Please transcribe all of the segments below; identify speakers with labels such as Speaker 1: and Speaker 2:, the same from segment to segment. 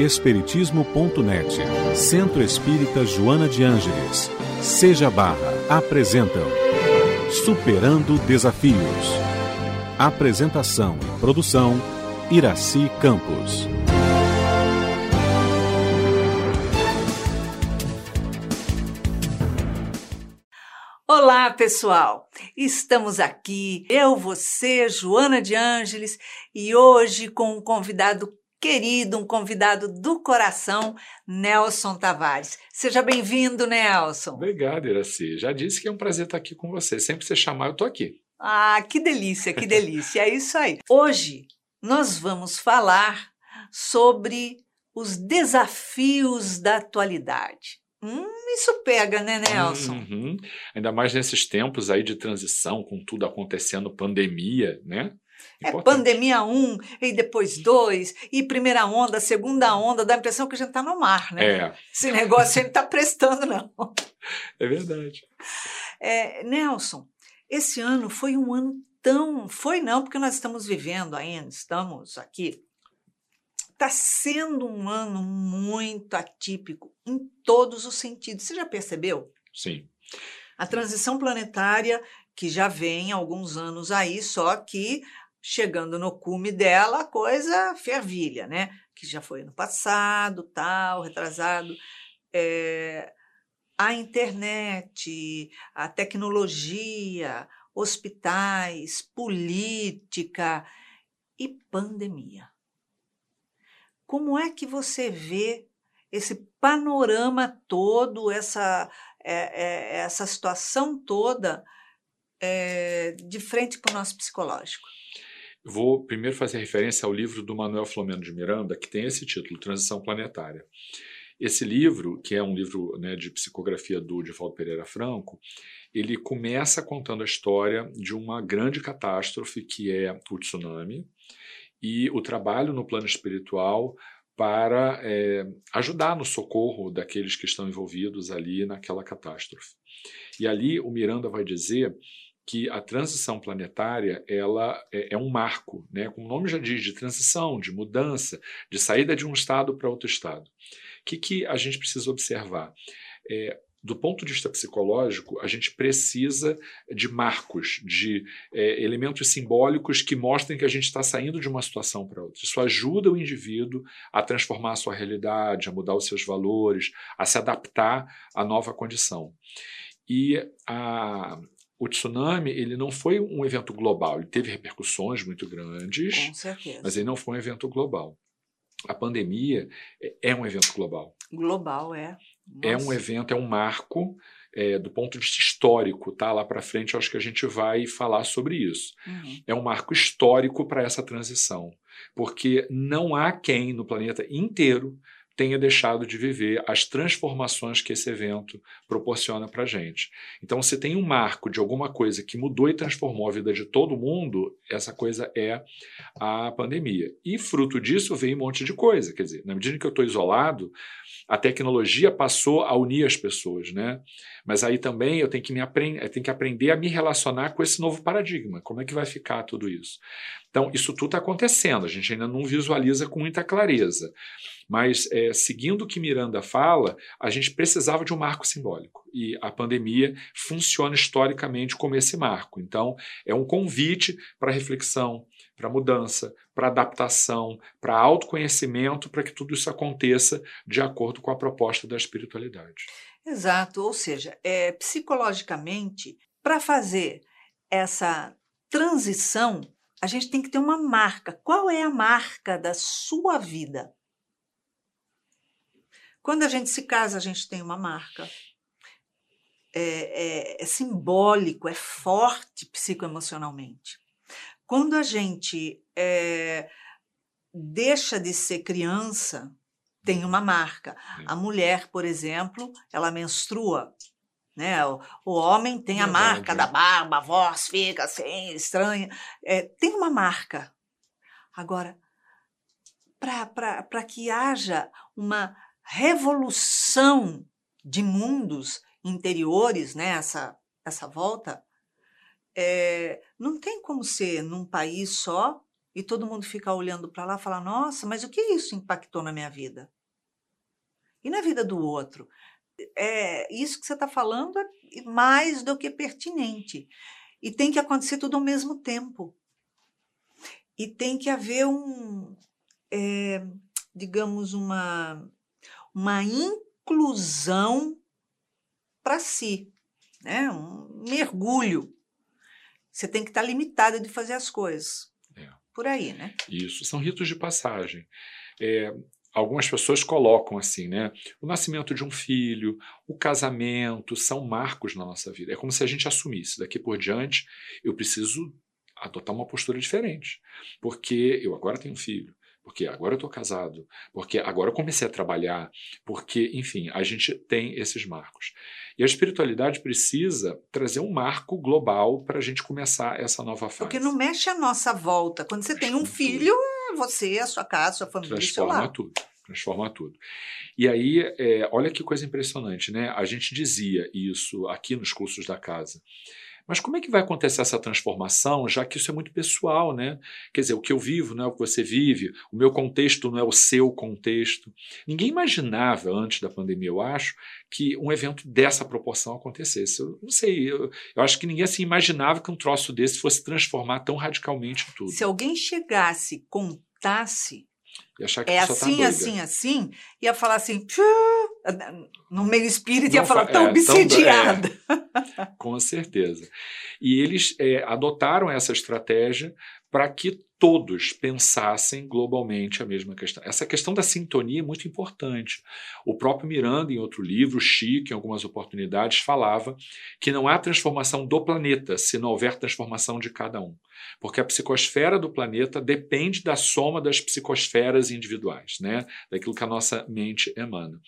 Speaker 1: Espiritismo.net, Centro Espírita Joana de Ângeles, Seja Barra, apresentam Superando Desafios. Apresentação e produção, Iraci Campos.
Speaker 2: Olá, pessoal! Estamos aqui, eu, você, Joana de Ângeles, e hoje com um convidado querido, um convidado do coração, Nelson Tavares. Seja bem-vindo, Nelson.
Speaker 3: Obrigado, Iraci. Já disse que é um prazer estar aqui com você. Sempre que você chamar, eu estou aqui.
Speaker 2: Ah, que delícia, que delícia. É isso aí. Hoje nós vamos falar sobre os desafios da atualidade. Hum, isso pega, né, Nelson?
Speaker 3: Uhum. Ainda mais nesses tempos aí de transição, com tudo acontecendo, pandemia, né?
Speaker 2: É pandemia 1, um, e depois 2, e primeira onda, segunda onda, dá a impressão que a gente está no mar, né?
Speaker 3: É.
Speaker 2: Esse negócio aí não está prestando, não.
Speaker 3: É verdade.
Speaker 2: É, Nelson, esse ano foi um ano tão. Foi não, porque nós estamos vivendo ainda, estamos aqui. Está sendo um ano muito atípico em todos os sentidos. Você já percebeu?
Speaker 3: Sim.
Speaker 2: A transição planetária, que já vem há alguns anos aí, só que chegando no cume dela, a coisa fervilha, né? Que já foi no passado, tal, retrasado. É, a internet, a tecnologia, hospitais, política e pandemia. Como é que você vê esse panorama todo, essa, é, é, essa situação toda de frente para o nosso psicológico?
Speaker 3: Vou primeiro fazer referência ao livro do Manuel Flamengo de Miranda, que tem esse título, Transição Planetária. Esse livro, que é um livro né, de psicografia do Divaldo Pereira Franco, ele começa contando a história de uma grande catástrofe que é o tsunami e o trabalho no plano espiritual para é, ajudar no socorro daqueles que estão envolvidos ali naquela catástrofe. E ali o Miranda vai dizer que a transição planetária ela é, é, um marco, né? como o nome já diz, de transição, de mudança, de saída de um estado para outro estado. O que, que a gente precisa observar? É, do ponto de vista psicológico, a gente precisa de marcos, de é, elementos simbólicos que mostrem que a gente está saindo de uma situação para outra. Isso ajuda o indivíduo a transformar a sua realidade, a mudar os seus valores, a se adaptar à nova condição. E a, o tsunami ele não foi um evento global, ele teve repercussões muito grandes,
Speaker 2: Com certeza.
Speaker 3: mas ele não foi um evento global. A pandemia é, é um evento global.
Speaker 2: Global, é.
Speaker 3: Nossa. É um evento, é um marco é, do ponto de vista histórico, tá? Lá para frente, eu acho que a gente vai falar sobre isso.
Speaker 2: Uhum.
Speaker 3: É um marco histórico para essa transição, porque não há quem no planeta inteiro tenha deixado de viver as transformações que esse evento proporciona para a gente. Então, se tem um marco de alguma coisa que mudou e transformou a vida de todo mundo, essa coisa é a pandemia. E fruto disso veio um monte de coisa. Quer dizer, na medida que eu estou isolado, a tecnologia passou a unir as pessoas, né? Mas aí também eu tenho que me aprender, tenho que aprender a me relacionar com esse novo paradigma. Como é que vai ficar tudo isso? Então, isso tudo está acontecendo, a gente ainda não visualiza com muita clareza. Mas, é, seguindo o que Miranda fala, a gente precisava de um marco simbólico. E a pandemia funciona historicamente como esse marco. Então, é um convite para reflexão, para mudança, para adaptação, para autoconhecimento, para que tudo isso aconteça de acordo com a proposta da espiritualidade.
Speaker 2: Exato, ou seja, é, psicologicamente, para fazer essa transição, a gente tem que ter uma marca. Qual é a marca da sua vida? Quando a gente se casa, a gente tem uma marca. É, é, é simbólico, é forte psicoemocionalmente. Quando a gente é, deixa de ser criança, tem uma marca. A mulher, por exemplo, ela menstrua. Né? O, o homem tem a marca da barba, a voz fica assim, estranha. É, tem uma marca. Agora, para que haja uma revolução de mundos interiores, né? essa, essa volta, é, não tem como ser num país só, e todo mundo fica olhando para lá e fala: nossa, mas o que isso impactou na minha vida? E na vida do outro? É, isso que você está falando é mais do que pertinente. E tem que acontecer tudo ao mesmo tempo. E tem que haver um, é, digamos, uma, uma inclusão para si, né? um mergulho. Você tem que estar tá limitado de fazer as coisas. Por aí, né?
Speaker 3: Isso, são ritos de passagem. É, algumas pessoas colocam assim, né? O nascimento de um filho, o casamento, são marcos na nossa vida. É como se a gente assumisse, daqui por diante, eu preciso adotar uma postura diferente. Porque eu agora tenho um filho, porque agora eu estou casado, porque agora eu comecei a trabalhar, porque, enfim, a gente tem esses marcos. E a espiritualidade precisa trazer um marco global para a gente começar essa nova fase.
Speaker 2: Porque não mexe a nossa volta. Quando você tem um filho, é você, a sua casa, a sua família,
Speaker 3: Transforma seu lar. tudo transforma tudo. E aí, é, olha que coisa impressionante, né? A gente dizia isso aqui nos cursos da casa. Mas como é que vai acontecer essa transformação, já que isso é muito pessoal, né? Quer dizer, o que eu vivo não é o que você vive, o meu contexto não é o seu contexto. Ninguém imaginava antes da pandemia, eu acho, que um evento dessa proporção acontecesse. Eu não sei, eu, eu acho que ninguém assim imaginava que um troço desse fosse transformar tão radicalmente tudo.
Speaker 2: Se alguém chegasse, contasse
Speaker 3: e achar que
Speaker 2: é assim,
Speaker 3: tá
Speaker 2: assim, assim, ia falar assim, no meio espírito ia falar tão é,
Speaker 3: é, com certeza. E eles é, adotaram essa estratégia para que todos pensassem globalmente a mesma questão. Essa questão da sintonia é muito importante. O próprio Miranda, em outro livro, Chico, em algumas oportunidades, falava que não há transformação do planeta se não houver transformação de cada um. Porque a psicosfera do planeta depende da soma das psicosferas individuais, né? daquilo que a nossa mente emana.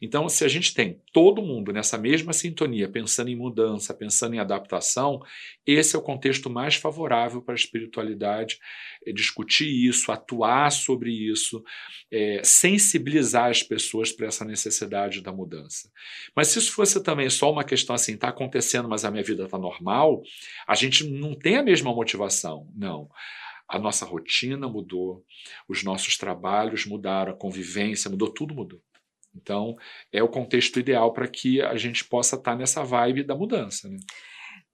Speaker 3: Então, se a gente tem todo mundo nessa mesma sintonia, pensando em mudança, pensando em adaptação, esse é o contexto mais favorável para a espiritualidade é, discutir isso, atuar sobre isso, é, sensibilizar as pessoas para essa necessidade da mudança. Mas se isso fosse também só uma questão assim, está acontecendo, mas a minha vida está normal, a gente não tem a mesma motivação. Não. A nossa rotina mudou, os nossos trabalhos mudaram, a convivência mudou, tudo mudou. Então, é o contexto ideal para que a gente possa estar tá nessa vibe da mudança. Né?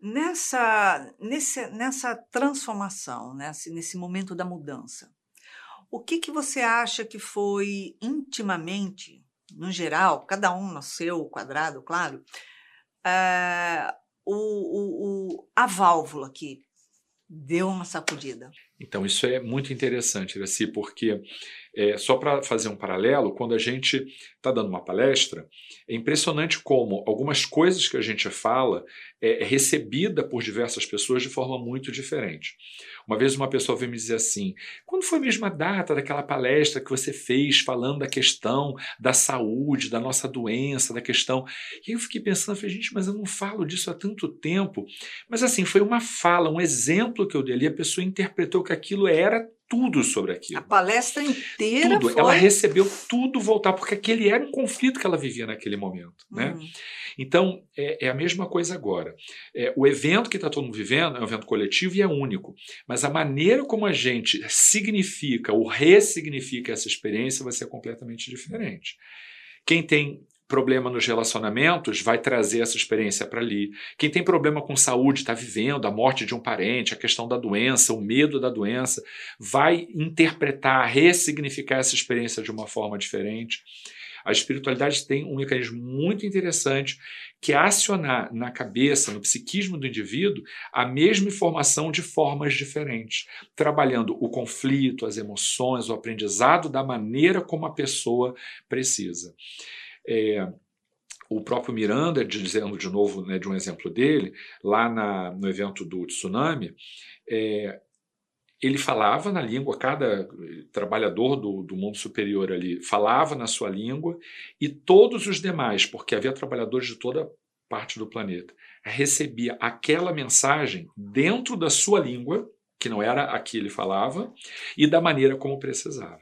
Speaker 2: Nessa, nesse, nessa transformação, nesse, nesse momento da mudança, o que, que você acha que foi intimamente, no geral, cada um no seu quadrado, claro, é, o, o, o, a válvula que deu uma sacudida?
Speaker 3: Então, isso é muito interessante, Iraci, porque é, só para fazer um paralelo, quando a gente está dando uma palestra, é impressionante como algumas coisas que a gente fala é, é recebida por diversas pessoas de forma muito diferente. Uma vez uma pessoa veio me dizer assim: quando foi a mesma data daquela palestra que você fez falando da questão da saúde, da nossa doença, da questão. E eu fiquei pensando, falei, gente, mas eu não falo disso há tanto tempo. Mas assim, foi uma fala, um exemplo que eu dei ali, a pessoa interpretou que aquilo era tudo sobre aquilo.
Speaker 2: A palestra inteira
Speaker 3: tudo.
Speaker 2: Foi...
Speaker 3: Ela recebeu tudo voltar, porque aquele era um conflito que ela vivia naquele momento. Né? Uhum. Né? Então, é, é, a mesma coisa agora. É, o evento que está todo mundo vivendo é um evento coletivo e é único. Mas a maneira como a gente significa ou ressignifica essa experiência vai ser completamente diferente. Quem tem problema nos relacionamentos vai trazer essa experiência para ali. Quem tem problema com saúde, está vivendo a morte de um parente, a questão da doença, o medo da doença, vai interpretar, ressignificar essa experiência de uma forma diferente. A espiritualidade tem um mecanismo muito interessante que é acionar na cabeça, no psiquismo do indivíduo, a mesma informação de formas diferentes, trabalhando o conflito, as emoções, o aprendizado da maneira como a pessoa precisa. É, o próprio Miranda, dizendo de novo né, de um exemplo dele, lá na, no evento do tsunami, é, ele falava na língua, cada trabalhador do, do, mundo superior ali falava na sua língua, e todos os demais, porque havia trabalhadores de toda parte do planeta, recebia aquela mensagem dentro da sua língua que não era a que ele falava, e da maneira como precisava.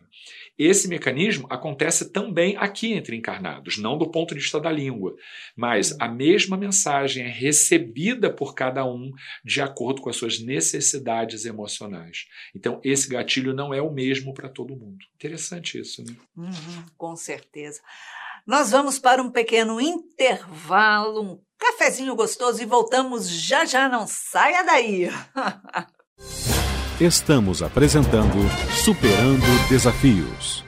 Speaker 3: Esse mecanismo acontece também aqui entre encarnados, não do ponto de vista da língua, mas a mesma mensagem é recebida por cada um de acordo com as suas necessidades emocionais. Então, esse gatilho não é o mesmo para todo mundo. Interessante isso, né?
Speaker 2: Uhum, com certeza. Nós vamos para um pequeno intervalo, um cafezinho gostoso e voltamos já já. Não saia daí!
Speaker 1: Estamos apresentando Superando Desafios.